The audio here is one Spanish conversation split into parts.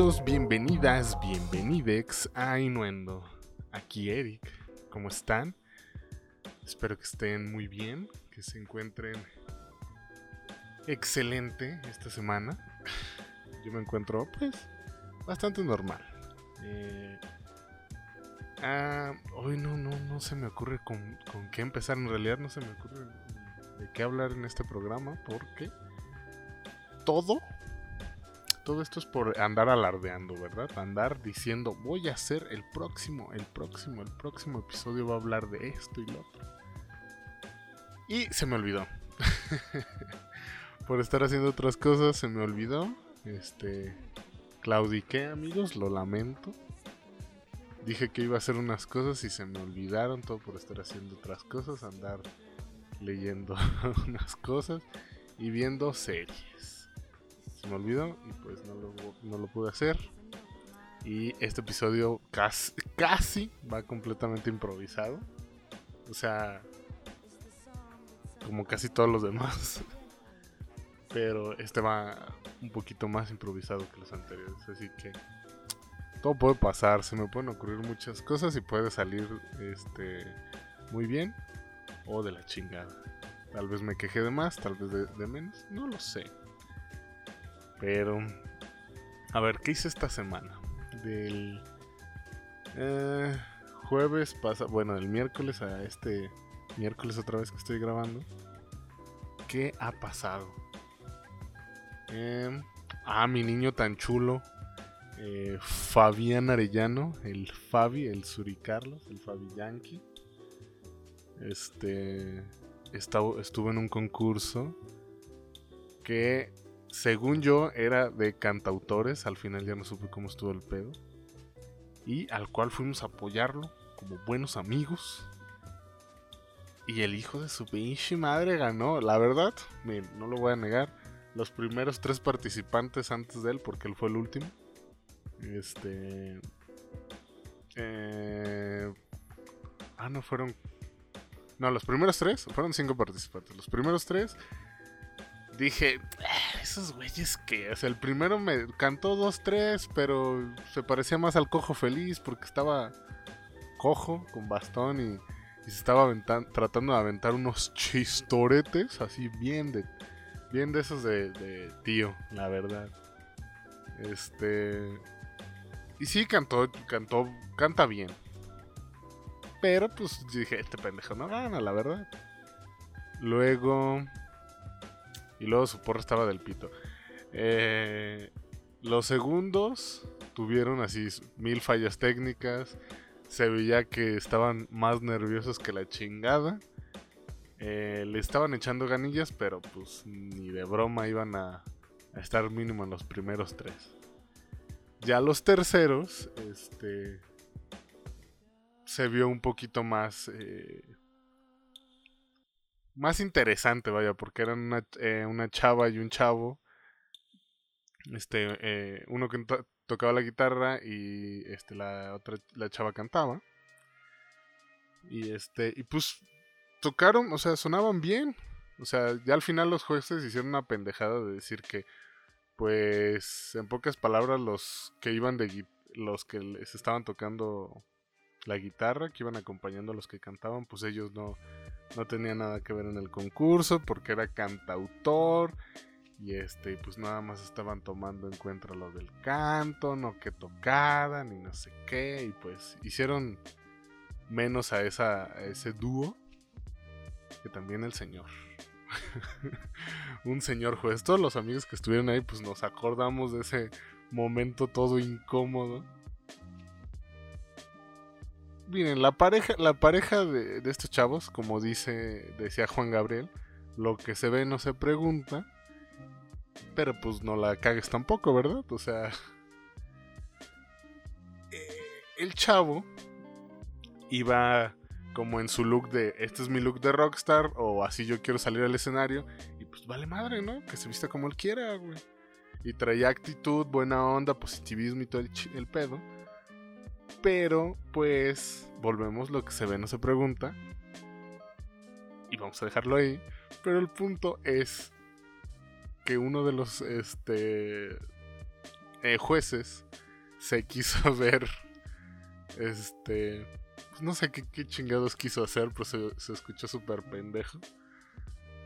Bienvenidos, bienvenidas, bienvenidex a Inuendo. Aquí Eric, ¿cómo están? Espero que estén muy bien, que se encuentren excelente esta semana. Yo me encuentro, pues, bastante normal. Eh, ah, hoy no, no, no se me ocurre con, con qué empezar. En realidad no se me ocurre de qué hablar en este programa porque todo todo esto es por andar alardeando, ¿verdad? Andar diciendo, voy a hacer el próximo, el próximo, el próximo episodio va a hablar de esto y lo otro. Y se me olvidó. por estar haciendo otras cosas se me olvidó. Este, claudiqué, amigos, lo lamento. Dije que iba a hacer unas cosas y se me olvidaron todo por estar haciendo otras cosas, andar leyendo unas cosas y viendo series me olvidó y pues no lo, pude hacer. Y este episodio casi, casi va completamente improvisado. O sea, como casi todos los demás. Pero este va un poquito más improvisado que los anteriores. Así que todo puede pasar. Se me pueden ocurrir muchas cosas y puede salir este muy bien o de la chingada. Tal vez me queje de más, tal vez de menos. No lo sé. Pero, a ver, ¿qué hice esta semana? Del eh, jueves pasa, bueno, del miércoles a este miércoles otra vez que estoy grabando. ¿Qué ha pasado? Eh, ah, mi niño tan chulo. Eh, Fabián Arellano, el Fabi, el Suricarlos, el Fabi Yankee. Este. estuvo en un concurso que según yo, era de cantautores. Al final ya no supe cómo estuvo el pedo. Y al cual fuimos a apoyarlo como buenos amigos. Y el hijo de su pinche madre ganó. La verdad, no lo voy a negar. Los primeros tres participantes antes de él, porque él fue el último. Este. Eh, ah, no fueron. No, los primeros tres fueron cinco participantes. Los primeros tres dije, esos güeyes que, o sea, el primero me cantó dos, tres, pero se parecía más al cojo feliz porque estaba cojo con bastón y, se estaba tratando de aventar unos chistoretes así bien de, bien de esos de, de tío, la verdad. Este, y sí cantó, cantó, canta bien. Pero pues dije, este pendejo no gana, la verdad. Luego y luego su porra estaba del pito. Eh, los segundos tuvieron así mil fallas técnicas. Se veía que estaban más nerviosos que la chingada. Eh, le estaban echando ganillas, pero pues ni de broma iban a, estar mínimo en los primeros tres. Ya los terceros, este, se vio un poquito más eh, más interesante, vaya, porque eran una, eh, una chava y un chavo. Este, eh, uno que tocaba la guitarra y este, la otra, la chava cantaba. Y este, y pues tocaron, o sea, sonaban bien. O sea, ya al final los jueces hicieron una pendejada de decir que, pues, en pocas palabras, los que iban de los que les estaban tocando la guitarra, que iban acompañando a los que cantaban, pues ellos no, no tenía nada que ver en el concurso porque era cantautor y este pues nada más estaban tomando en cuenta lo del canto, no que tocaran y no sé qué y pues hicieron menos a esa ese dúo que también el señor. un señor juez. Todos los amigos que estuvieron ahí pues nos acordamos de ese momento todo incómodo miren, la pareja, la pareja de, estos chavos, como dice, decía Juan Gabriel, lo que se ve no se pregunta. Pero pues no la cagues tampoco, ¿verdad? O sea. Eh, el chavo iba como en su look de este es mi look de rockstar o así yo quiero salir al escenario y pues vale madre, ¿no? Que se vista como él quiera, güey. Y traía actitud, buena onda, positivismo y todo el pedo. Pero, pues, volvemos, lo que se ve no se pregunta. Y vamos a dejarlo ahí. Pero el punto es que uno de los, este, eh, jueces se quiso ver, este, pues no sé qué, chingados quiso hacer, pero se, se escuchó súper pendejo.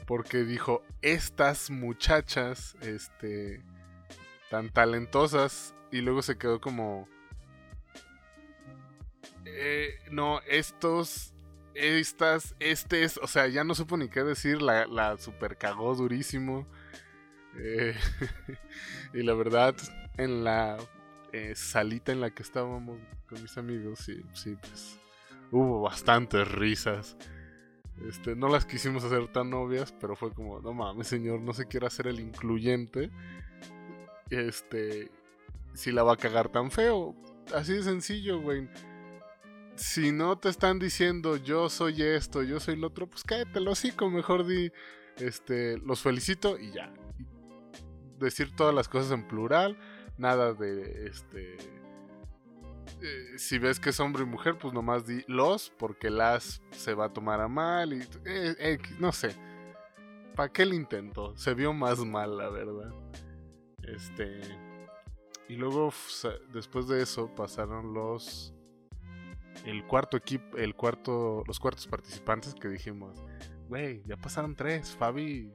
Porque dijo, estas muchachas, este, tan talentosas, y luego se quedó como... Eh, no, estos estas, este es, o sea, ya no supo ni qué decir, la, la super cagó durísimo. Eh, y la verdad, en la eh, salita en la que estábamos con mis amigos, sí, sí, pues hubo bastantes risas. Este, no las quisimos hacer tan obvias, pero fue como, no mames, señor, no se quiere hacer el incluyente. Este, si la va a cagar tan feo. Así de sencillo, güey si no te están diciendo yo soy esto, yo soy lo otro, pues cállate el hocico, mejor di, este, los felicito y ya. Decir todas las cosas en plural, nada de, este, eh, si ves que es hombre y mujer, pues nomás di los, porque las se va a tomar a mal y, eh, no sé. ¿Para qué el intento? Se vio más mal, la verdad. Este. Y luego, después de eso, pasaron los el cuarto equipo, el cuarto, los cuartos participantes que dijimos, güey, ya pasaron tres, Fabi,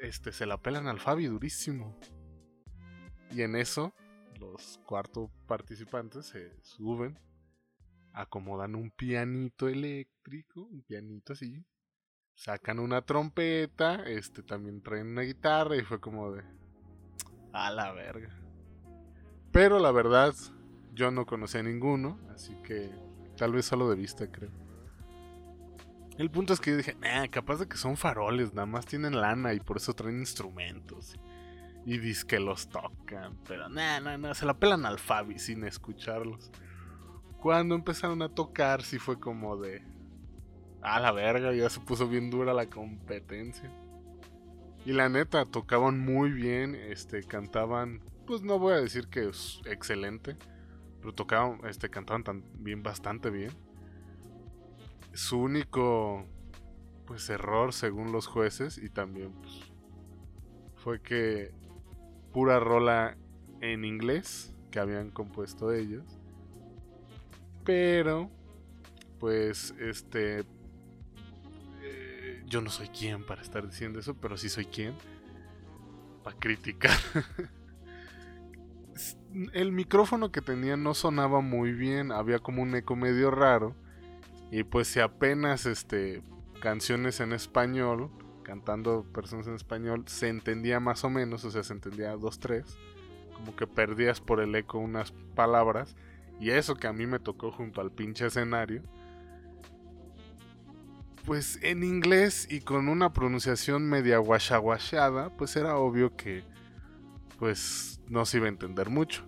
este, se la pelan al Fabi durísimo. Y en eso, los cuartos participantes se suben, acomodan un pianito eléctrico, un pianito así, sacan una trompeta, este, también traen una guitarra y fue como de, a la verga. Pero la verdad, yo no conocía ninguno, así que tal vez solo de vista, creo. El punto es que yo dije, nah, capaz de que son faroles, nada más tienen lana y por eso traen instrumentos. Y dis que los tocan, pero nah, nah, nah, se la pelan al Fabi sin escucharlos. Cuando empezaron a tocar, sí fue como de. A la verga, ya se puso bien dura la competencia. Y la neta, tocaban muy bien, este, cantaban, pues no voy a decir que es excelente, pero tocaban, este, cantaban también bastante bien. Su único pues error según los jueces y también pues, fue que pura rola en inglés que habían compuesto ellos. Pero pues este eh, yo no soy quien para estar diciendo eso, pero sí soy quien para criticar el micrófono que tenía no sonaba muy bien, había como un eco medio raro. Y pues si apenas este canciones en español, cantando personas en español, se entendía más o menos, o sea, se entendía dos, tres. Como que perdías por el eco unas palabras. Y eso que a mí me tocó junto al pinche escenario. Pues en inglés y con una pronunciación media guachaguachada, pues era obvio que pues no se iba a entender mucho.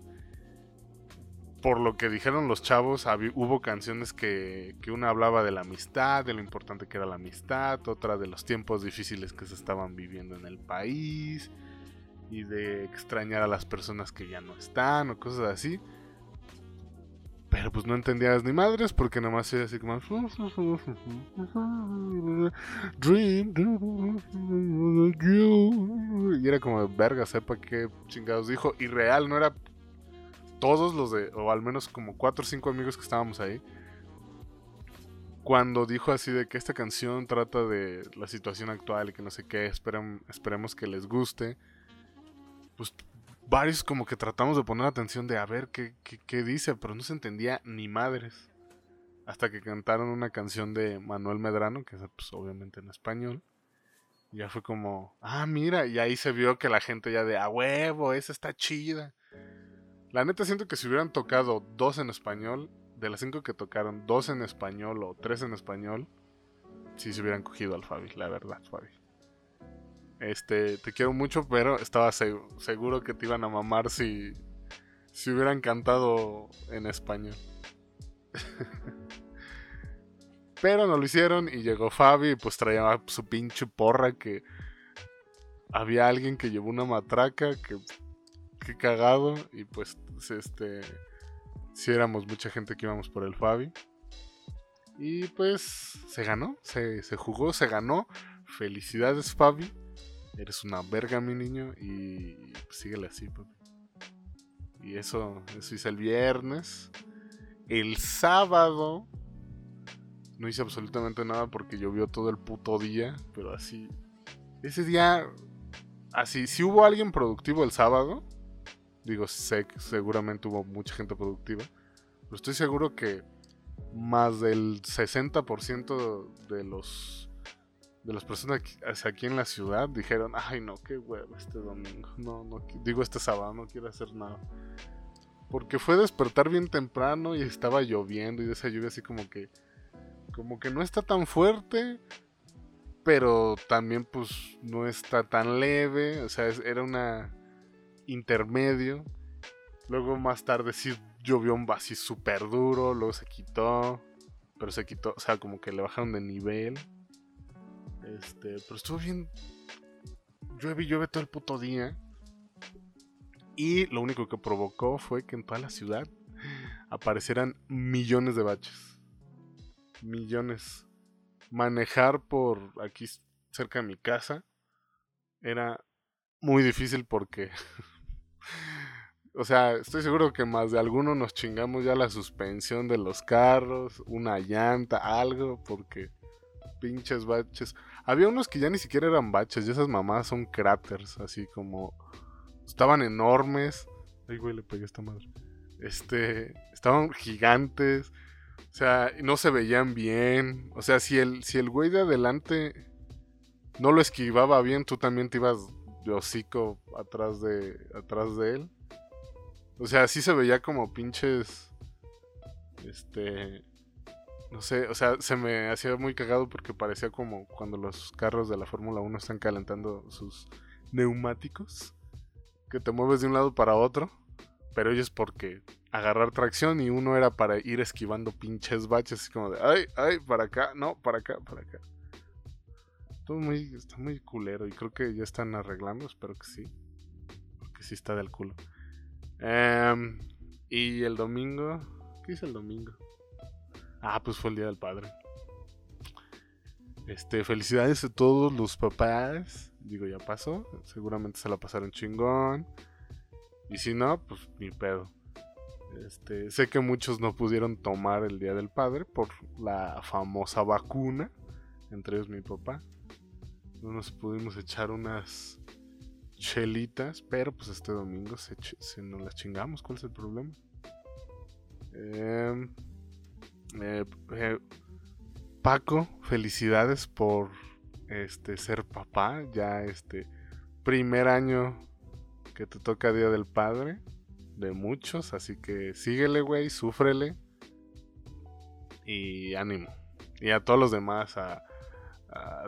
Por lo que dijeron los chavos, hubo canciones que, que una hablaba de la amistad, de lo importante que era la amistad, otra de los tiempos difíciles que se estaban viviendo en el país y de extrañar a las personas que ya no están o cosas así. Pero pues no entendías ni madres porque nomás era así como... Dream. Y era como verga, sepa qué chingados dijo. Y real, no era todos los de... O al menos como cuatro o cinco amigos que estábamos ahí. Cuando dijo así de que esta canción trata de la situación actual y que no sé qué, esperemos que les guste. Pues varios como que tratamos de poner atención de a ver qué, qué, dice, pero no se entendía ni madres. Hasta que cantaron una canción de Manuel Medrano, que es pues, obviamente en español. Ya fue como, ah, mira, y ahí se vio que la gente ya de, a huevo, esa está chida. La neta siento que si hubieran tocado dos en español, de las cinco que tocaron, dos en español o tres en español, sí se hubieran cogido al Fabi, la verdad, Fabi. Este, te quiero mucho, pero estaba seguro que te iban a mamar si, si hubieran cantado en español. pero no lo hicieron y llegó Fabi y pues traía su pinche porra que había alguien que llevó una matraca que, que cagado y pues este si éramos mucha gente que íbamos por el Fabi. Y pues se ganó, se, se jugó, se ganó. Felicidades Fabi. Eres una verga, mi niño, y pues, síguele así, papi. Y eso, eso hice el viernes. El sábado no hice absolutamente nada porque llovió todo el puto día. Pero así. Ese día. Así, si hubo alguien productivo el sábado. Digo, sé que seguramente hubo mucha gente productiva. Pero estoy seguro que más del 60% de los de las personas aquí, en la ciudad dijeron, ay no, qué huevo este domingo. No, no, digo este sábado, no quiero hacer nada. Porque fue despertar bien temprano y estaba lloviendo y de esa lluvia así como que, como que no está tan fuerte, pero también pues no está tan leve, o sea, era una intermedio. Luego más tarde sí llovió un así súper duro, luego se quitó, pero se quitó, o sea, como que le bajaron de nivel. Este, pero estuvo bien. Llueve y llueve todo el puto día. Y lo único que provocó fue que en toda la ciudad aparecieran millones de baches. Millones. Manejar por aquí cerca de mi casa era muy difícil porque... o sea, estoy seguro que más de alguno nos chingamos ya la suspensión de los carros, una llanta, algo, porque pinches baches. Había unos que ya ni siquiera eran baches, y esas mamadas son cráteres, así como. Estaban enormes. Ay, güey, le pegué esta madre. Este. Estaban gigantes. O sea, no se veían bien. O sea, si el, si el güey de adelante no lo esquivaba bien, tú también te ibas de hocico atrás de, atrás de él. O sea, sí se veía como pinches. Este no sé, o sea, se me hacía muy cagado porque parecía como cuando los carros de la Fórmula 1 están calentando sus neumáticos, que te mueves de un lado para otro, pero ellos porque agarrar tracción y uno era para ir esquivando pinches baches, así como de, ay, ay, para acá, no, para acá, para acá. Todo muy, está muy culero y creo que ya están arreglando, espero que sí, porque sí está del culo. Em, y el domingo, ¿qué hice el domingo? Ah, pues fue el Día del Padre. Este, felicidades a todos los papás. Digo, ya pasó. Seguramente se la pasaron chingón. Y si no, pues ni pedo. Este, sé que muchos no pudieron tomar el Día del Padre por la famosa vacuna. Entre ellos mi papá. No nos pudimos echar unas chelitas. Pero pues este domingo se, nos las chingamos. ¿Cuál es el problema? Eh, eh, eh, Paco, felicidades por este ser papá. Ya este primer año que te toca Día del Padre. De muchos. Así que síguele, güey, súfrele. Y ánimo. Y a todos los demás, a,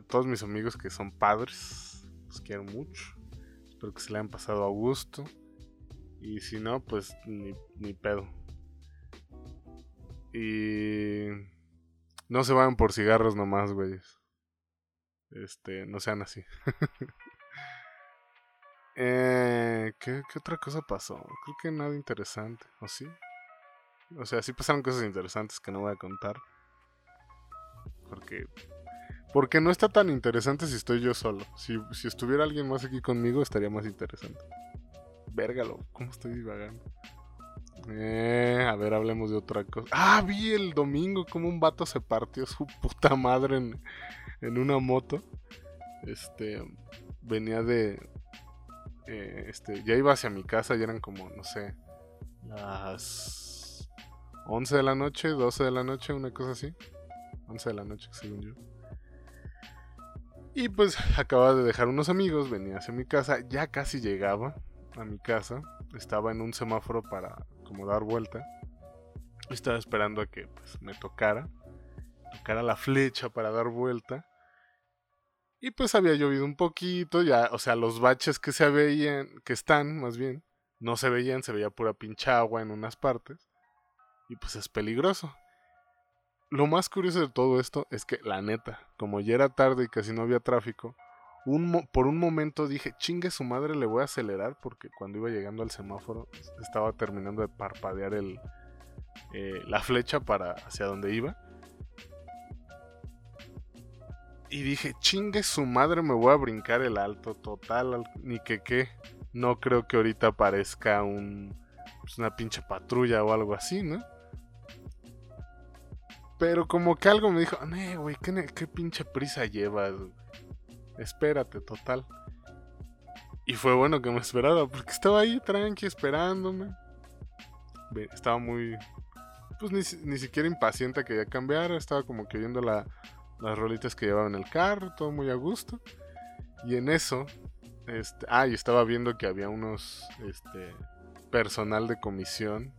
todos mis amigos que son padres. Los quiero mucho. Espero que se le hayan pasado a gusto. Y si no, pues ni, ni pedo. Y no se van por cigarros nomás, güeyes. Este, no sean así. eh, ¿qué, otra cosa pasó? Creo que nada interesante, ¿o sí? O sea, sí pasaron cosas interesantes que no voy a contar. Porque. Porque no está tan interesante si estoy yo solo. Si, si estuviera alguien más aquí conmigo, estaría más interesante. Vérgalo, ¿cómo estoy divagando? Eh, a ver, hablemos de otra cosa. Ah, vi el domingo como un vato se partió su puta madre en, una moto. Este, venía de... Eh, este, ya iba hacia mi casa y eran como, no sé, las 11 de la noche, 12 de la noche, una cosa así. 11 de la noche, según yo. Y pues acababa de dejar unos amigos, venía hacia mi casa, ya casi llegaba a mi casa. Estaba en un semáforo para como dar vuelta. Estaba esperando a que pues, me tocara. Tocara la flecha para dar vuelta. Y pues había llovido un poquito, ya, o sea, los baches que se veían, que están más bien, no se veían, se veía pura pincha agua en unas partes. Y pues es peligroso. Lo más curioso de todo esto es que, la neta, como ya era tarde y casi no había tráfico, por un momento dije, chingue su madre, le voy a acelerar porque cuando iba llegando al semáforo estaba terminando de parpadear eh, la flecha para hacia donde iba. Y dije, chingue su madre, me voy a brincar el alto total, ni que qué. No creo que ahorita aparezca un pues, una pinche patrulla o algo así, ¿no? Pero como que algo me dijo, güey, ¿qué, ¿qué, pinche prisa llevas? Espérate, total. Y fue bueno que me esperara, porque estaba ahí tranqui esperándome. Estaba muy... Pues ni, ni siquiera impaciente que ya cambiara, estaba como que viendo la, las rolitas que llevaba en el carro, todo muy a gusto. Y en eso, este, ah, y estaba viendo que había unos, este, personal de comisión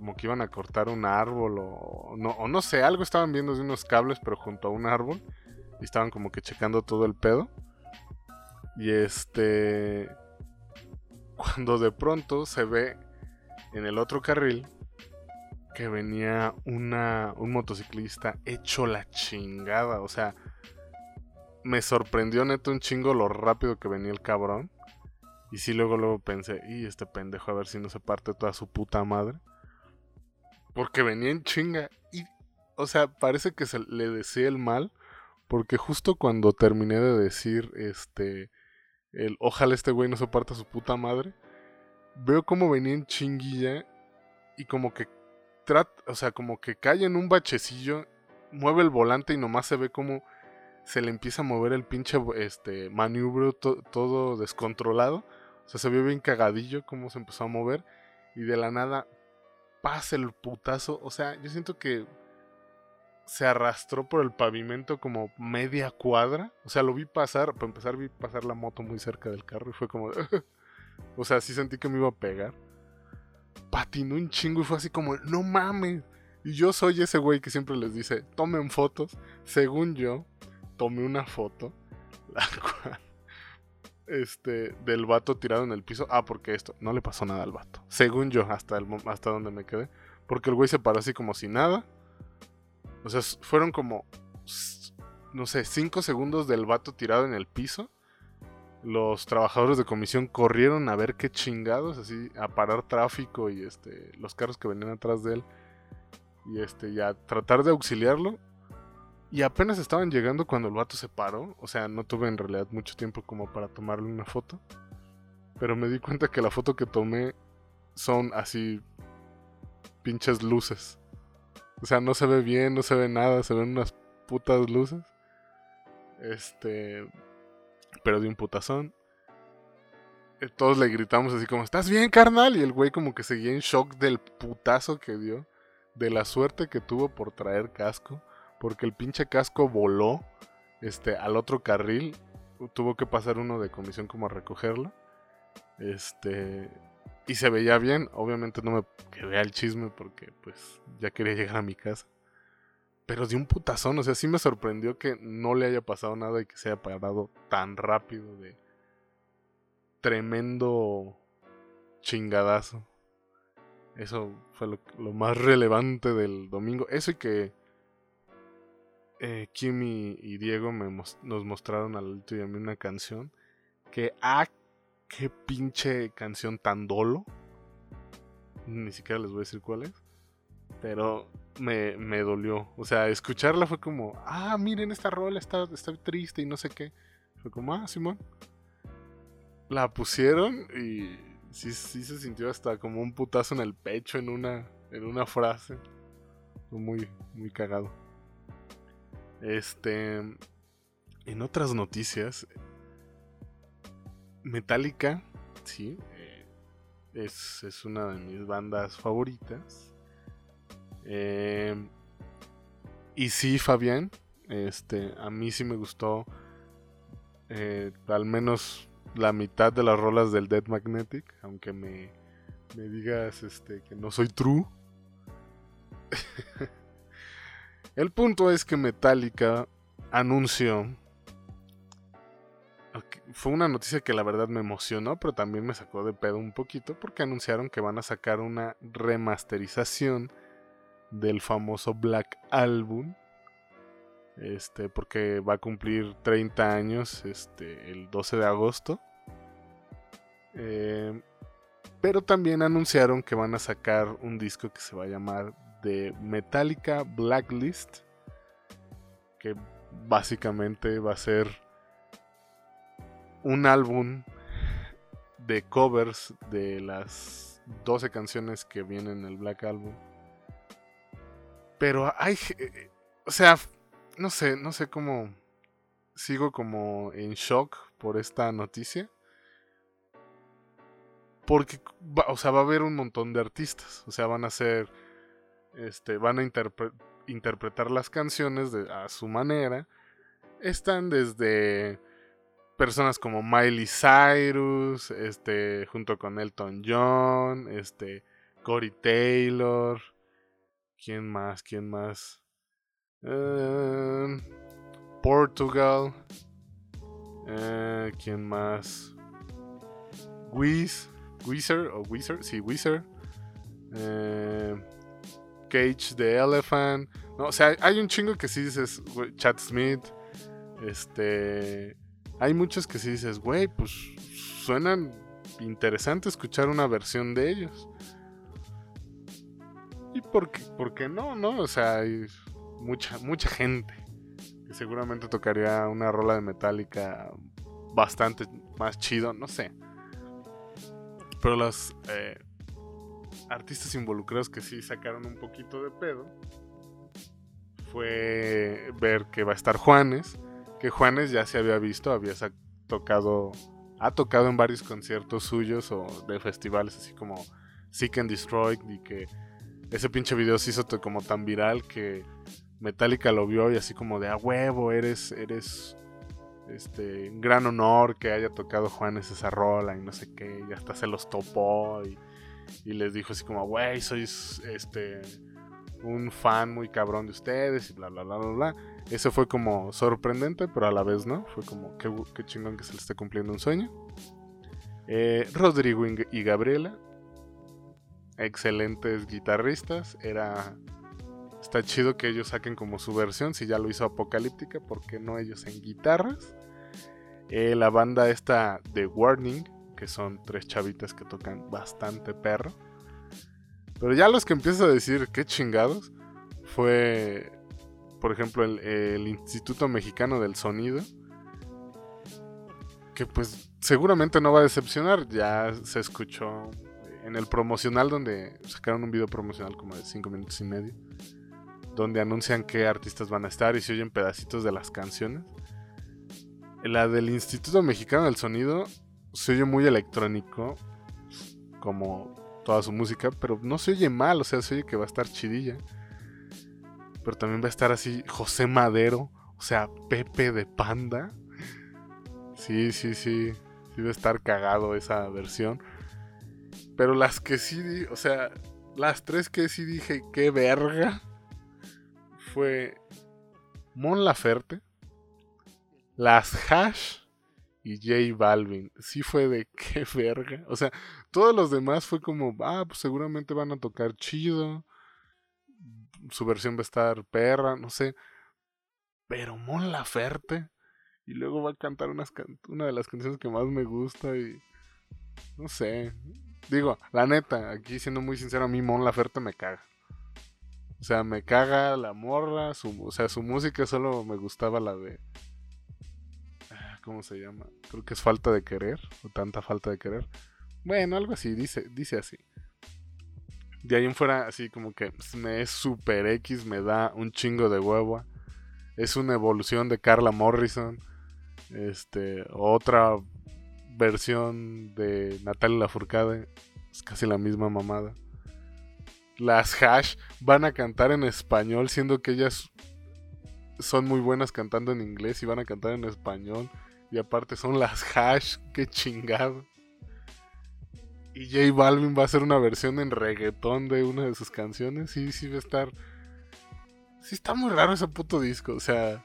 como que iban a cortar un árbol o no, o no sé, algo estaban viendo de unos cables, pero junto a un árbol. Y estaban como que checando todo el pedo. Y este. Cuando de pronto se ve en el otro carril que venía una, un motociclista hecho la chingada. O sea, me sorprendió neto un chingo lo rápido que venía el cabrón. Y sí, luego, luego pensé, y este pendejo a ver si no se parte toda su puta madre. Porque venía en chinga. Y, o sea, parece que se le decía el mal. Porque justo cuando terminé de decir, este, el ojalá este güey no se parta su puta madre, veo como venía en chinguilla y como que trata, o sea, como que cae en un bachecillo, mueve el volante y nomás se ve como se le empieza a mover el pinche este maniobro todo descontrolado. O sea, se vio bien cagadillo como se empezó a mover y de la nada pasa el putazo. O sea, yo siento que se arrastró por el pavimento como media cuadra. O sea, lo vi pasar, para empezar vi pasar la moto muy cerca del carro y fue como... o sea, sí sentí que me iba a pegar. Patinó un chingo y fue así como, no mames. Y yo soy ese güey que siempre les dice, tomen fotos. Según yo, tomé una foto. La cual este, del vato tirado en el piso. Ah, porque esto, no le pasó nada al vato. Según yo, hasta, el, hasta donde me quedé. Porque el güey se paró así como si nada. O sea, fueron como, no sé, 5 segundos del vato tirado en el piso. Los trabajadores de comisión corrieron a ver qué chingados, así, a parar tráfico y este, los carros que venían atrás de él. Y este, ya tratar de auxiliarlo. Y apenas estaban llegando cuando el vato se paró. O sea, no tuve en realidad mucho tiempo como para tomarle una foto. Pero me di cuenta que la foto que tomé son así pinches luces. O sea, no se ve bien, no se ve nada, se ven unas putas luces. Este. Pero de un putazón. Eh, todos le gritamos así como, ¿estás bien, carnal? Y el güey como que seguía en shock del putazo que dio. De la suerte que tuvo por traer casco porque el pinche casco voló este, al otro carril. Tuvo que pasar uno de comisión como a recogerlo. Este. Y se veía bien. Obviamente no me quedé al chisme porque pues ya quería llegar a mi casa. Pero de un putazón, o sea, sí me sorprendió que no le haya pasado nada y que se haya parado tan rápido de tremendo chingadazo. Eso fue lo, más relevante del domingo. Eso y que eh, Kim y, Diego nos mostraron al y a mí una canción que, ah, qué pinche canción tan dolo. Ni siquiera les voy a decir cuál es. Pero me, dolió. O sea, escucharla fue como, ah, miren esta rola, está, está triste y no sé qué. Fue como, ah, Simón. La pusieron y sí, sí se sintió hasta como un putazo en el pecho en una, en una frase. Muy, muy cagado. Este. En otras noticias. Metallica, sí. Eh, es, una de mis bandas favoritas. Eh, y sí, Fabián. Este. A mí sí me gustó. Eh, al menos la mitad de las rolas del Dead Magnetic. Aunque me, me digas este, que no soy true. El punto es que Metallica anunció. Fue una noticia que la verdad me emocionó, pero también me sacó de pedo un poquito porque anunciaron que van a sacar una remasterización del famoso Black Album. Este, porque va a cumplir 30 años este, el 12 de agosto. Eh, pero también anunciaron que van a sacar un disco que se va a llamar de Metallica Blacklist, que básicamente va a ser un álbum de covers de las las 12 canciones que vienen en el Black Album. Pero hay, eh, o sea, no sé, no sé cómo sigo como en shock por esta noticia. Porque, o sea, va a haber un montón de artistas. O sea, van a ser, este, van a interpretar las canciones de, a su manera. Están desde personas como Miley Cyrus, este, junto con Elton John, este, Corey Taylor. ¿Quién más? ¿Quién más? Em, Portugal. Eh, ¿Quién más? Wiz. Wizard o Wizard, sí, Wizard. Eh, Cage the Elephant. No, o sea, hay un chingo que sí dices, Chad Smith. Este. Hay muchos que sí dices, güey, pues suenan interesante escuchar una versión de ellos. ¿Y por qué, por qué no, no? O sea, hay mucha, mucha gente que seguramente tocaría una rola de Metallica bastante más chido, no sé. Pero los eh, artistas involucrados que sí sacaron un poquito de pedo fue ver que va a estar Juanes, que Juanes ya se había visto, había tocado, ha tocado en varios conciertos suyos o de festivales así como Seek and Destroy y que ese pinche video se hizo como tan viral que Metallica lo vio y así como de a huevo, eres, eres este, gran honor que haya tocado Juanes esa rola y no sé qué, y hasta se los topó y, les dijo así como, güey, sois este, un fan muy cabrón de ustedes y bla, bla, bla, bla, bla. Eso fue como sorprendente, pero a la vez no, fue como, qué, chingón que se le esté cumpliendo un sueño. Eh, Rodrigo y Gabriela, excelentes guitarristas, era... Está chido que ellos saquen como su versión, si ya lo hizo Apocalíptica, porque no ellos en guitarras? Eh, la banda esta de Warning, que son tres chavitas que tocan bastante perro. Pero ya los que empiezo a decir, qué chingados, fue, por ejemplo, el, Instituto Mexicano del Sonido. Que pues seguramente no va a decepcionar, ya se escuchó en el promocional donde sacaron un video promocional como de 5 minutos y medio, donde anuncian qué artistas van a estar y se oyen pedacitos de las canciones. La del Instituto Mexicano del Sonido se oye muy electrónico, como toda su música, pero no se oye mal, o sea, se oye que va a estar chidilla. Pero también va a estar así José Madero, o sea, Pepe de Panda. Sí, sí, sí, sí va a estar cagado esa versión. Pero las que sí, o sea, las tres que sí dije, qué verga, fue Mon Laferte las Hash y J Balvin. Sí fue de qué verga. O sea, todos los demás fue como, ah, pues seguramente van a tocar chido. Su versión va a estar perra, no sé. Pero Mon Laferte. Y luego va a cantar una de las canciones que más me gusta y... No sé. Digo, la neta, aquí siendo muy sincero, a mí Mon Laferte me caga. O sea, me caga la morra, su, o sea, su música solo me gustaba la de ¿cómo se llama? Creo que es falta de querer, o tanta falta de querer. Bueno, algo así, dice, dice así. De ahí en fuera, así como que me es super X, me da un chingo de huevo. Es una evolución de Carla Morrison. Este, otra versión de Natalia Lafourcade. Es casi la misma mamada. Las Hash van a cantar en español, siendo que ellas son muy buenas cantando en inglés y van a cantar en español. Y aparte son las hash, qué chingado. Y J Balvin va a hacer una versión en reggaetón de una de sus canciones. Sí, sí va a estar. Sí, está muy raro ese puto disco. O sea,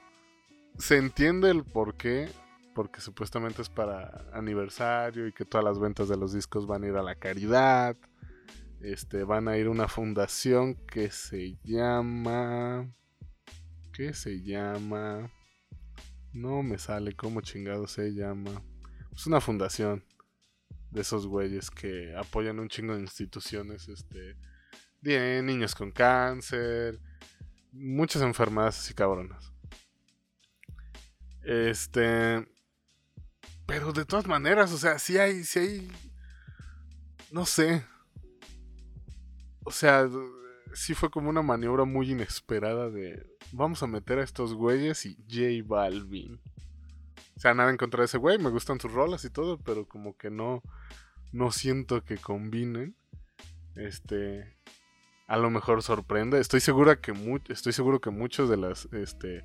se entiende el por qué. Porque supuestamente es para aniversario y que todas las ventas de los discos van a ir a la caridad. Este, van a ir a una fundación que se llama. ¿Qué se llama? No me sale cómo chingado se llama. Es una fundación de esos güeyes que apoyan un chingo de instituciones, este, de niños con cáncer, muchas enfermedades así cabronas. Este, pero de todas maneras, o sea, si hay, si hay, no sé, o sea, sí fue como una maniobra muy inesperada de vamos a meter a estos güeyes y J Balvin. O sea, nada en contra de ese güey, me gustan sus rolas y todo, pero como que no, no siento que combinen. Este, a lo mejor sorprende. Estoy segura que estoy seguro que muchos de las, este,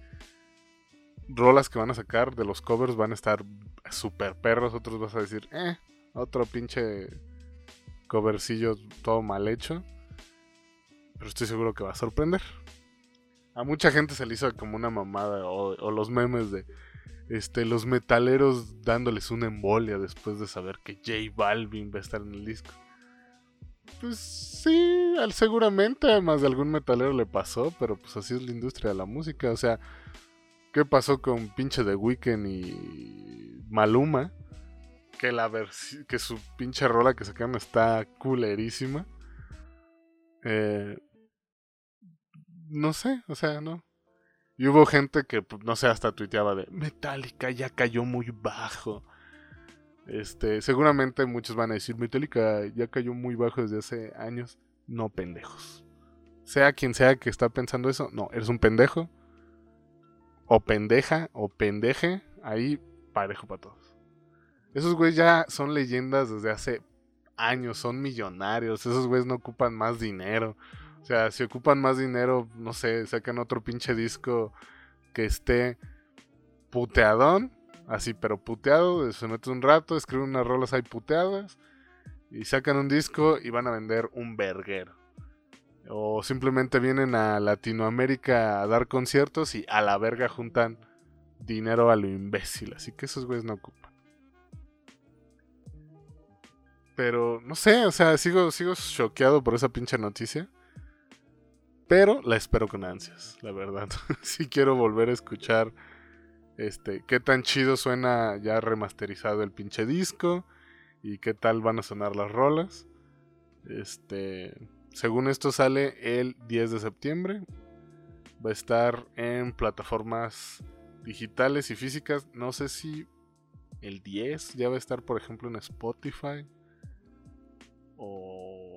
rolas que van a sacar de los covers van a estar super perros. Otros vas a decir, eh, otro pinche covercillo todo mal hecho. Pero estoy seguro que va a sorprender. A mucha gente se le hizo como una mamada o, los memes de este, los metaleros dándoles una embolia después de saber que J Balvin va a estar en el disco. Pues sí, seguramente más de algún metalero le pasó, pero pues así es la industria de la música. O sea, ¿qué pasó con pinche The Weeknd y Maluma? Que, la que su pinche rola que sacaron está culerísima. Eh, no sé, o sea, no. Y hubo gente que, pues, no sé, hasta tuiteaba de Metallica ya cayó muy bajo. Este, seguramente muchos van a decir Metallica ya cayó muy bajo desde hace años. No pendejos. Sea quien sea que está pensando eso, no, eres un pendejo. O pendeja, o pendeje, ahí parejo para todos. Esos güeyes ya son leyendas desde hace años, son millonarios, esos güeyes no ocupan más dinero. O sea, si ocupan más dinero, no sé, sacan otro pinche disco que esté puteadón, así, pero puteado, se mete un rato, escriben unas rolas ahí puteadas y sacan un disco y van a vender un verguero. O simplemente vienen a Latinoamérica a dar conciertos y a la verga juntan dinero a lo imbécil. Así que esos güeyes no ocupan. Pero no sé, o sea, sigo, sigo choqueado por esa pinche noticia. Pero la espero con ansias, la verdad. Si quiero volver a escuchar este, qué tan chido suena ya remasterizado el pinche disco y qué tal van a sonar las rolas. Este, según esto sale el 10 de septiembre. Va a estar en plataformas digitales y físicas. No sé si el 10 ya va a estar, por ejemplo, en Spotify. O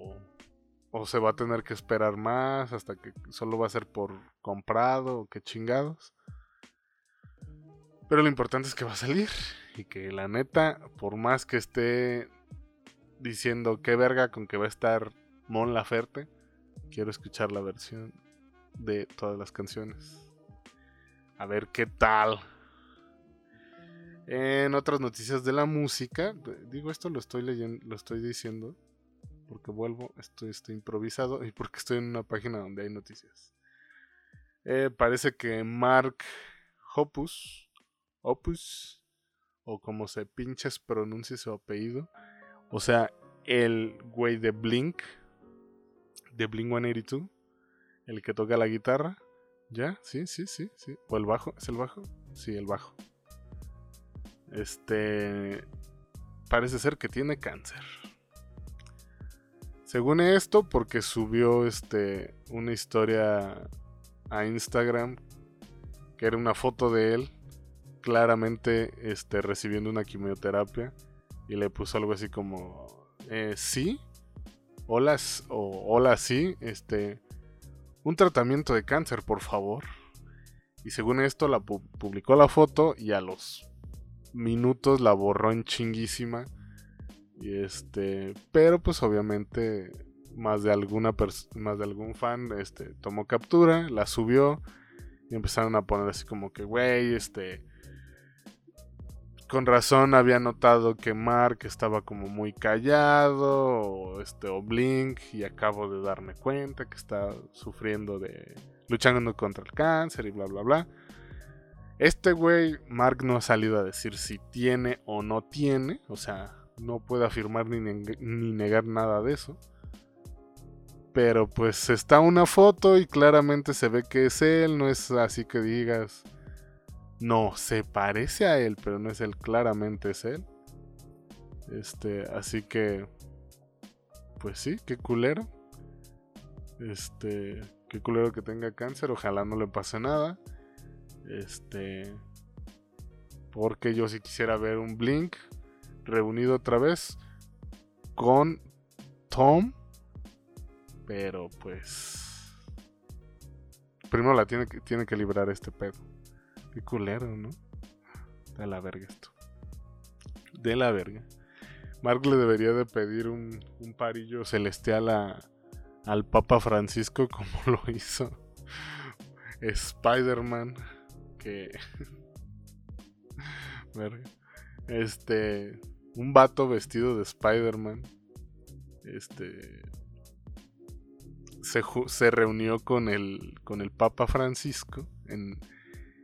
o se va a tener que esperar más hasta que solo va a ser por comprado o que chingados. Pero lo importante es que va a salir y que la neta, por más que esté diciendo qué verga con que va a estar Mon Laferte, quiero escuchar la versión de todas las canciones. A ver qué tal. En otras noticias de la música, digo esto lo estoy leyendo, lo estoy diciendo porque vuelvo, estoy, estoy improvisado y porque estoy en una página donde hay noticias. Eh, parece que Mark Hoppus, Opus, o como se pinches pronuncia su apellido, o sea, el güey de Blink, de Blink 182, el que toca la guitarra, ¿ya? Sí, sí, sí, sí. ¿O el bajo? ¿Es el bajo? Sí, el bajo. Este... Parece ser que tiene cáncer. Según esto, porque subió este una historia a Instagram que era una foto de él claramente este, recibiendo una quimioterapia y le puso algo así como eh, sí hola o hola sí este un tratamiento de cáncer por favor. Y según esto la publicó la foto y a los minutos la borró en chinguísima este, pero pues obviamente más de alguna más de algún fan este tomó captura, la subió y empezaron a poner así como que güey, este con razón había notado que Mark estaba como muy callado o este o Blink y acabo de darme cuenta que está sufriendo de luchando contra el cáncer y bla bla bla. Este güey Mark no ha salido a decir si tiene o no tiene, o sea, no puedo afirmar ni, negar nada de eso. Pero pues está una foto y claramente se ve que es él, no es así que digas, no, se parece a él, pero no es él, claramente es él. Este, así que, pues sí, qué culero. Este, qué culero que tenga cáncer, ojalá no le pase nada. Este, porque yo sí quisiera ver un Blink, reunido otra vez con Tom Pero pues. Primero la tiene que, tiene que librar este pedo. Qué culero, ¿no? De la verga esto. De la verga. Mark le debería de pedir un, un parillo celestial a, al Papa Francisco como lo hizo Spider-Man. Que... verga. Este... Un vato vestido de Spider-Man. Este... Se, se, reunió con el, con el Papa Francisco en,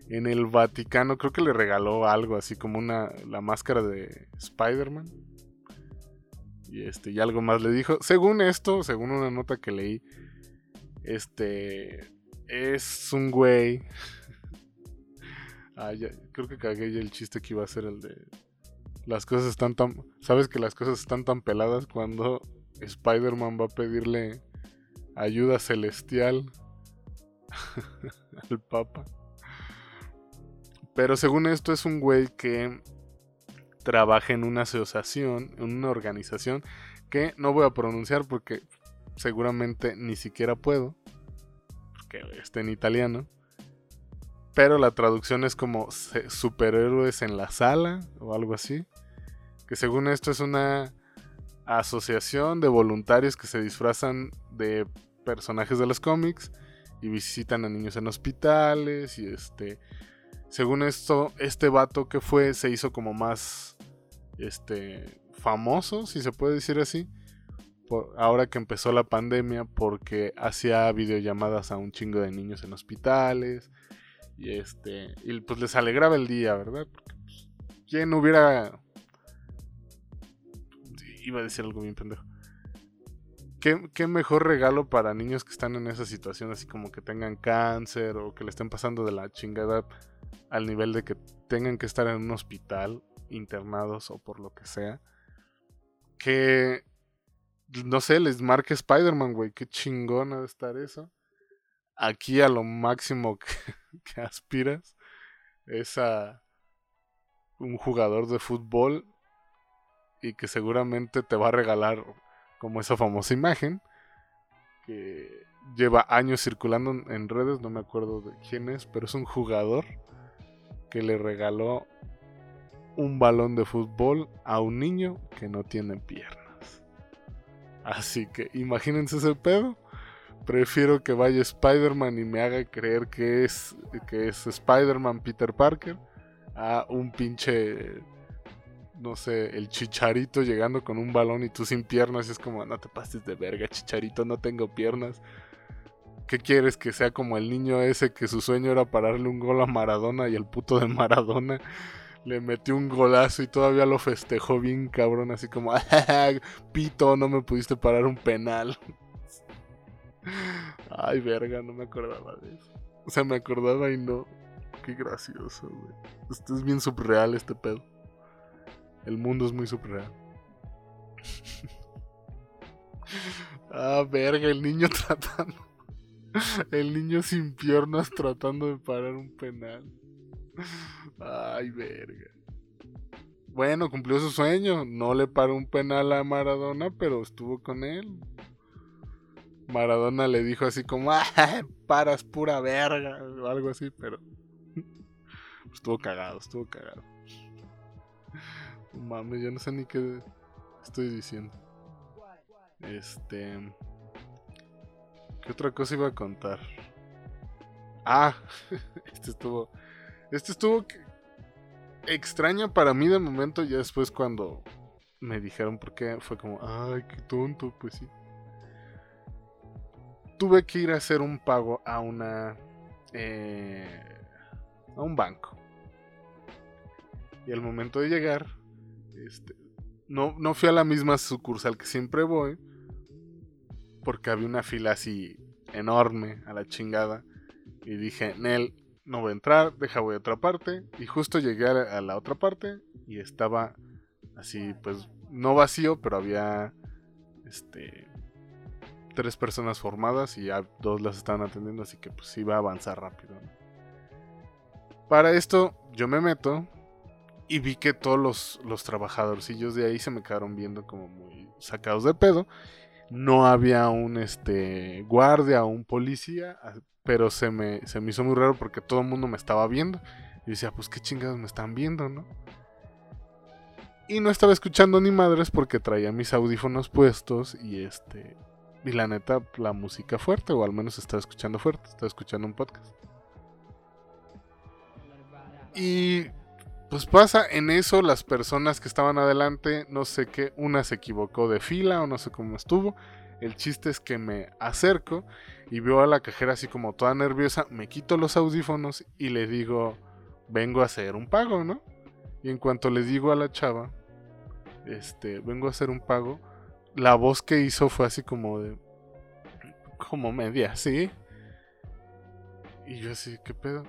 en el Vaticano. Creo que le regaló algo así como una la máscara de Spider-Man. Y este, y algo más le dijo. Según esto, según una nota que leí, este es un güey. ah, creo que cagué ya el chiste que iba a ser el de las cosas están tan sabes que las cosas están tan peladas cuando Spider-Man va a pedirle ayuda celestial al Papa. Pero según esto es un güey que trabaja en una asociación, en una organización que no voy a pronunciar porque seguramente ni siquiera puedo, porque está en italiano. Pero la traducción es como superhéroes en la sala o algo así. Que según esto es una asociación de voluntarios que se disfrazan de personajes de los cómics y visitan a niños en hospitales y este según esto, este vato que fue se hizo como más este famoso, si se puede decir así, ahora que empezó la pandemia porque hacía videollamadas a un chingo de niños en hospitales y este y pues les alegraba el día, ¿verdad? Porque pues, quién hubiera iba a decir algo bien pendejo. ¿Qué, ¿Qué, mejor regalo para niños que están en esa situación, así como que tengan cáncer o que le estén pasando de la chingada al nivel de que tengan que estar en un hospital internados o por lo que sea. Que, no sé, les marque Spider-Man, güey. Qué chingona de estar eso. Aquí a lo máximo que, aspiras es a un jugador de fútbol y que seguramente te va a regalar como esa famosa imagen que lleva años circulando en redes, no me acuerdo de quién es, pero es un jugador que le regaló un balón de fútbol a un niño que no tiene piernas. Así que imagínense ese pedo. Prefiero que vaya Spider-Man y me haga creer que es, que es Spider-Man Peter Parker a un pinche, no sé, el chicharito llegando con un balón y tú sin piernas. Y es como, no te pases de verga, chicharito, no tengo piernas. ¿Qué quieres que sea como el niño ese que su sueño era pararle un gol a Maradona y el puto de Maradona le metió un golazo y todavía lo festejó bien cabrón, así como, pito, no me pudiste parar un penal. Ay, verga, no me acordaba de eso. O sea, me acordaba y no. Qué gracioso, güey. Esto es bien subreal este pedo. El mundo es muy subreal. ah, verga, el niño tratando. El niño sin piernas tratando de parar un penal. Ay, verga. Bueno, cumplió su sueño. No le paró un penal a Maradona, pero estuvo con él. Maradona le dijo así como, ah, paras pura verga, o algo así, pero estuvo cagado, estuvo cagado. Mames, yo no sé ni qué estoy diciendo. Este... ¿Qué otra cosa iba a contar? Ah, este estuvo. Este estuvo extraña para mí de momento. Ya después, cuando me dijeron por qué, fue como, ay, qué tonto, pues sí. Tuve que ir a hacer un pago a una. Eh, a un banco. Y al momento de llegar, este, no, no fui a la misma sucursal que siempre voy porque había una fila así enorme a la chingada. Y dije, Nel, no voy a entrar, deja voy a otra parte. Y justo llegué a la otra parte y estaba así, pues no vacío, pero había este tres personas formadas y ya dos las estaban atendiendo, así que pues iba a avanzar rápido. Para esto yo me meto y vi que todos los, los trabajadorcillos de ahí se me quedaron viendo como muy sacados de pedo no había un este guardia o un policía, pero se me, se me hizo muy raro porque todo el mundo me estaba viendo. Y decía, pues qué chingados me están viendo, ¿no? Y no estaba escuchando ni madres porque traía mis audífonos puestos y este... Y la neta, la música fuerte, o al menos estaba escuchando fuerte, estaba escuchando un podcast. Y pues pasa en eso las personas que estaban adelante, no sé qué, una se equivocó de fila o no sé cómo estuvo. El chiste es que me acerco y veo a la cajera así como toda nerviosa, me quito los audífonos y le digo, vengo a hacer un pago, ¿no? Y en cuanto le digo a la chava, este, vengo a hacer un pago, la voz que hizo fue así como de, como media, ¿sí? Y yo así, ¿qué pedo?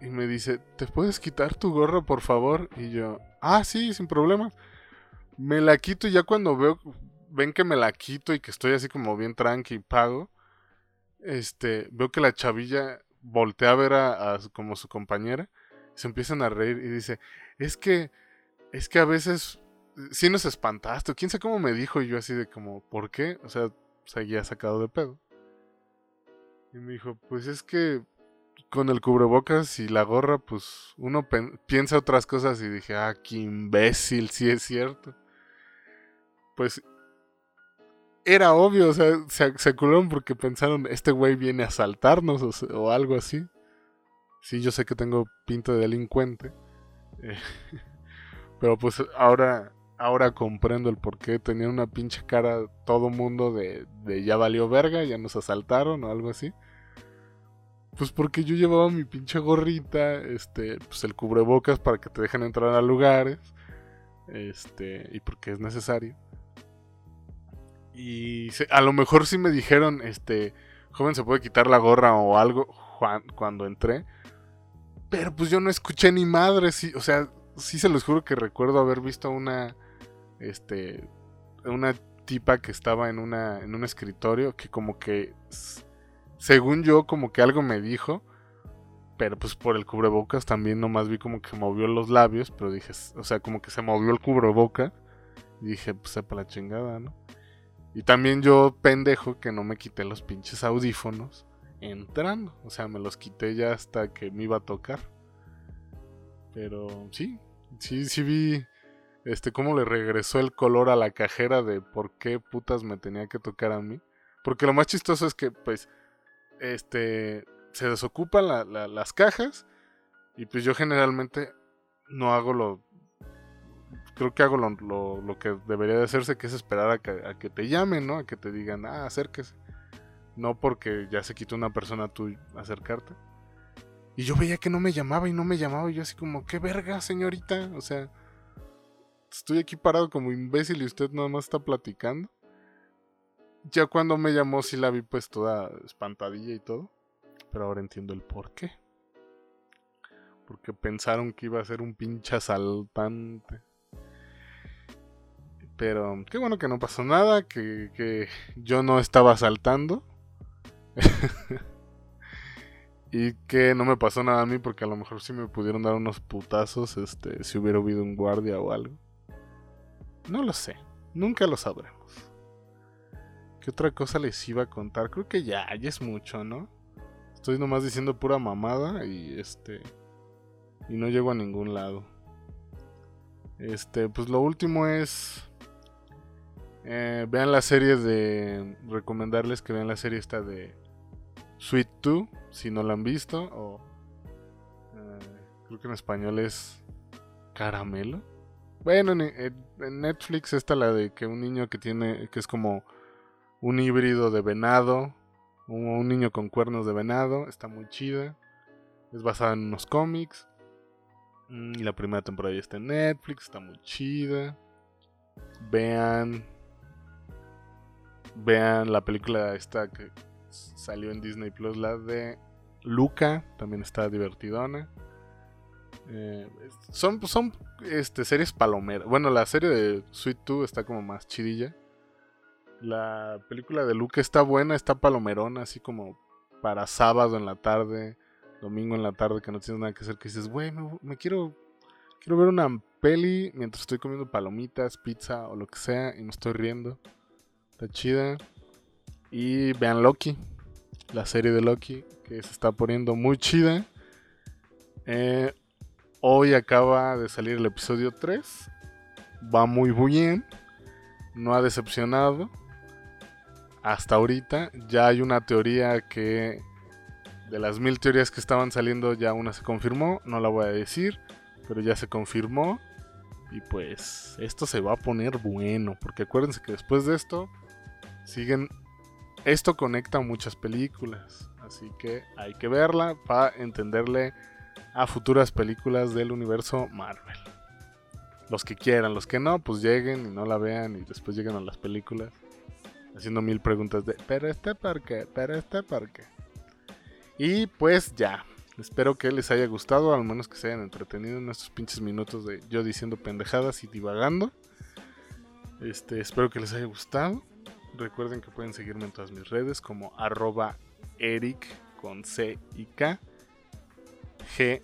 Y me dice, ¿te puedes quitar tu gorra, por favor? Y yo, ah, sí, sin problema. Me la quito y ya cuando veo, ven que me la quito y que estoy así como bien tranqui y pago, este, veo que la chavilla voltea a ver a, como su compañera, se empiezan a reír y dice, es que, es que a veces sí nos espantaste, quién sabe cómo me dijo y yo así de como, ¿por qué? O sea, seguía sacado de pedo. Y me dijo, pues es que con el cubrebocas y la gorra, pues uno piensa otras cosas y dije, ah, qué imbécil, sí es cierto. Pues era obvio, o sea, se, se porque pensaron, este güey viene a asaltarnos o, algo así. Sí, yo sé que tengo pinta de delincuente. Eh, pero pues ahora, ahora comprendo el por qué tenía una pinche cara todo mundo de, de ya valió verga, ya nos asaltaron o algo así. Pues porque yo llevaba mi pinche gorrita, este, pues el cubrebocas para que te dejen entrar a lugares, este, y porque es necesario. Y a lo mejor sí me dijeron, este, joven, se puede quitar la gorra o algo Juan, cuando entré. Pero pues yo no escuché ni madre, sí, o sea, sí se los juro que recuerdo haber visto una, este, una tipa que estaba en una, en un escritorio que como que, según yo, como que algo me dijo. Pero pues por el cubrebocas también nomás vi como que movió los labios, pero dije, o sea, como que se movió el cubreboca. Y dije, pues sepa la chingada, ¿no? Y también yo, pendejo, que no me quité los pinches audífonos entrando. O sea, me los quité ya hasta que me iba a tocar. Pero sí, sí, sí vi este cómo le regresó el color a la cajera de por qué putas me tenía que tocar a mí. Porque lo más chistoso es que, pues, este, se desocupan las cajas y pues yo generalmente no hago lo, creo que hago lo, que debería de hacerse, que es esperar a que, te llamen, ¿no? A que te digan, ah, acérquese. No porque ya se quitó una persona tú acercarte. Y yo veía que no me llamaba y no me llamaba. Y yo así como, qué verga, señorita. O sea, estoy aquí parado como imbécil y usted nada más está platicando. Ya cuando me llamó sí la vi pues toda espantadilla y todo. Pero ahora entiendo el por qué. Porque pensaron que iba a ser un pinche asaltante. Pero qué bueno que no pasó nada, que, yo no estaba saltando. y que no me pasó nada a mí porque a lo mejor sí me pudieron dar unos putazos este, si hubiera habido un guardia o algo. No lo sé, nunca lo sabremos. ¿Qué otra cosa les iba a contar? Creo que ya, ya es mucho, ¿no? Estoy nomás diciendo pura mamada y este... Y no llego a ningún lado. Este, pues lo último es eh, vean la serie de. Recomendarles que vean la serie esta de Sweet 2, si no la han visto. O. Eh, creo que en español es. Caramelo. Bueno, en, Netflix está la de que un niño que tiene. que es como un híbrido de venado. Un, un niño con cuernos de venado. Está muy chida. Es basada en unos cómics. Mm, y la primera temporada ya está en Netflix. Está muy chida. Vean vean la película esta que salió en Disney Plus, la de Luca, también está divertidona. Eh, son son este, series palomeras. Bueno, la serie de Sweet 2 está como más chidilla. La película de Luca está buena, está palomerona, así como para sábado en la tarde, domingo en la tarde, que no tienes nada que hacer, que dices, güey, me, quiero, quiero ver una peli mientras estoy comiendo palomitas, pizza o lo que sea y me estoy riendo. Está chida. Y vean Loki, la serie de Loki, que se está poniendo muy chida. Eh, hoy acaba de salir el episodio 3. Va muy bien. No ha decepcionado. Hasta ahorita ya hay una teoría que... De las mil teorías que estaban saliendo ya una se confirmó. No la voy a decir. Pero ya se confirmó. Y pues esto se va a poner bueno. Porque acuérdense que después de esto siguen... Esto conecta muchas películas. Así que hay que verla para entenderle a futuras películas del universo Marvel. Los que quieran, los que no, pues lleguen y no la vean y después lleguen a las películas haciendo mil preguntas de, pero este por qué, pero este por qué. Y pues ya, espero que les haya gustado, al menos que se hayan entretenido en estos pinches minutos de yo diciendo pendejadas y divagando. Este, espero que les haya gustado. Recuerden que pueden seguirme en todas mis redes como arroba Eric con C y K G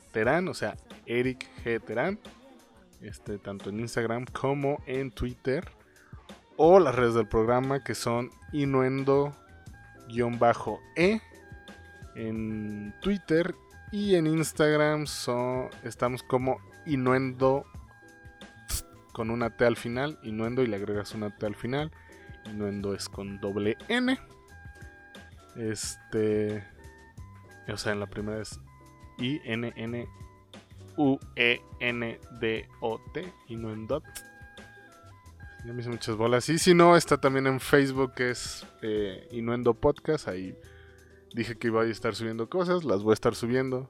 o sea, Eric G Terán. Este, tanto en Instagram como en Twitter. O las redes del programa que son Inuendo-E en Twitter. Y en Instagram son, estamos como Inuendo con una T al final. Inuendo y le agregas una T al final. Inuendo es con doble N. Este. O sea, en la primera es I-N-N-U-E-N-D-O-T. Inuendot. Ya me hice muchas bolas. Y si no, está también en Facebook, que es eh, Inuendo Podcast. Ahí dije que iba a estar subiendo cosas. Las voy a estar subiendo.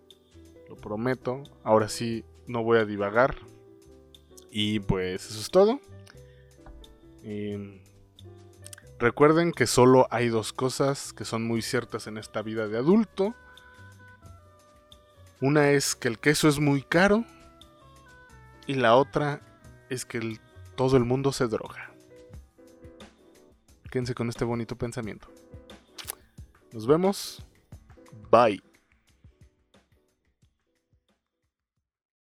Lo prometo. Ahora sí, no voy a divagar. Y pues eso es todo. recuerden que solo hay dos cosas que son muy ciertas en esta vida de adulto. Una es que el queso es muy caro. Y la otra es que todo el mundo se droga. Quédense con este bonito pensamiento. Nos vemos. Bye.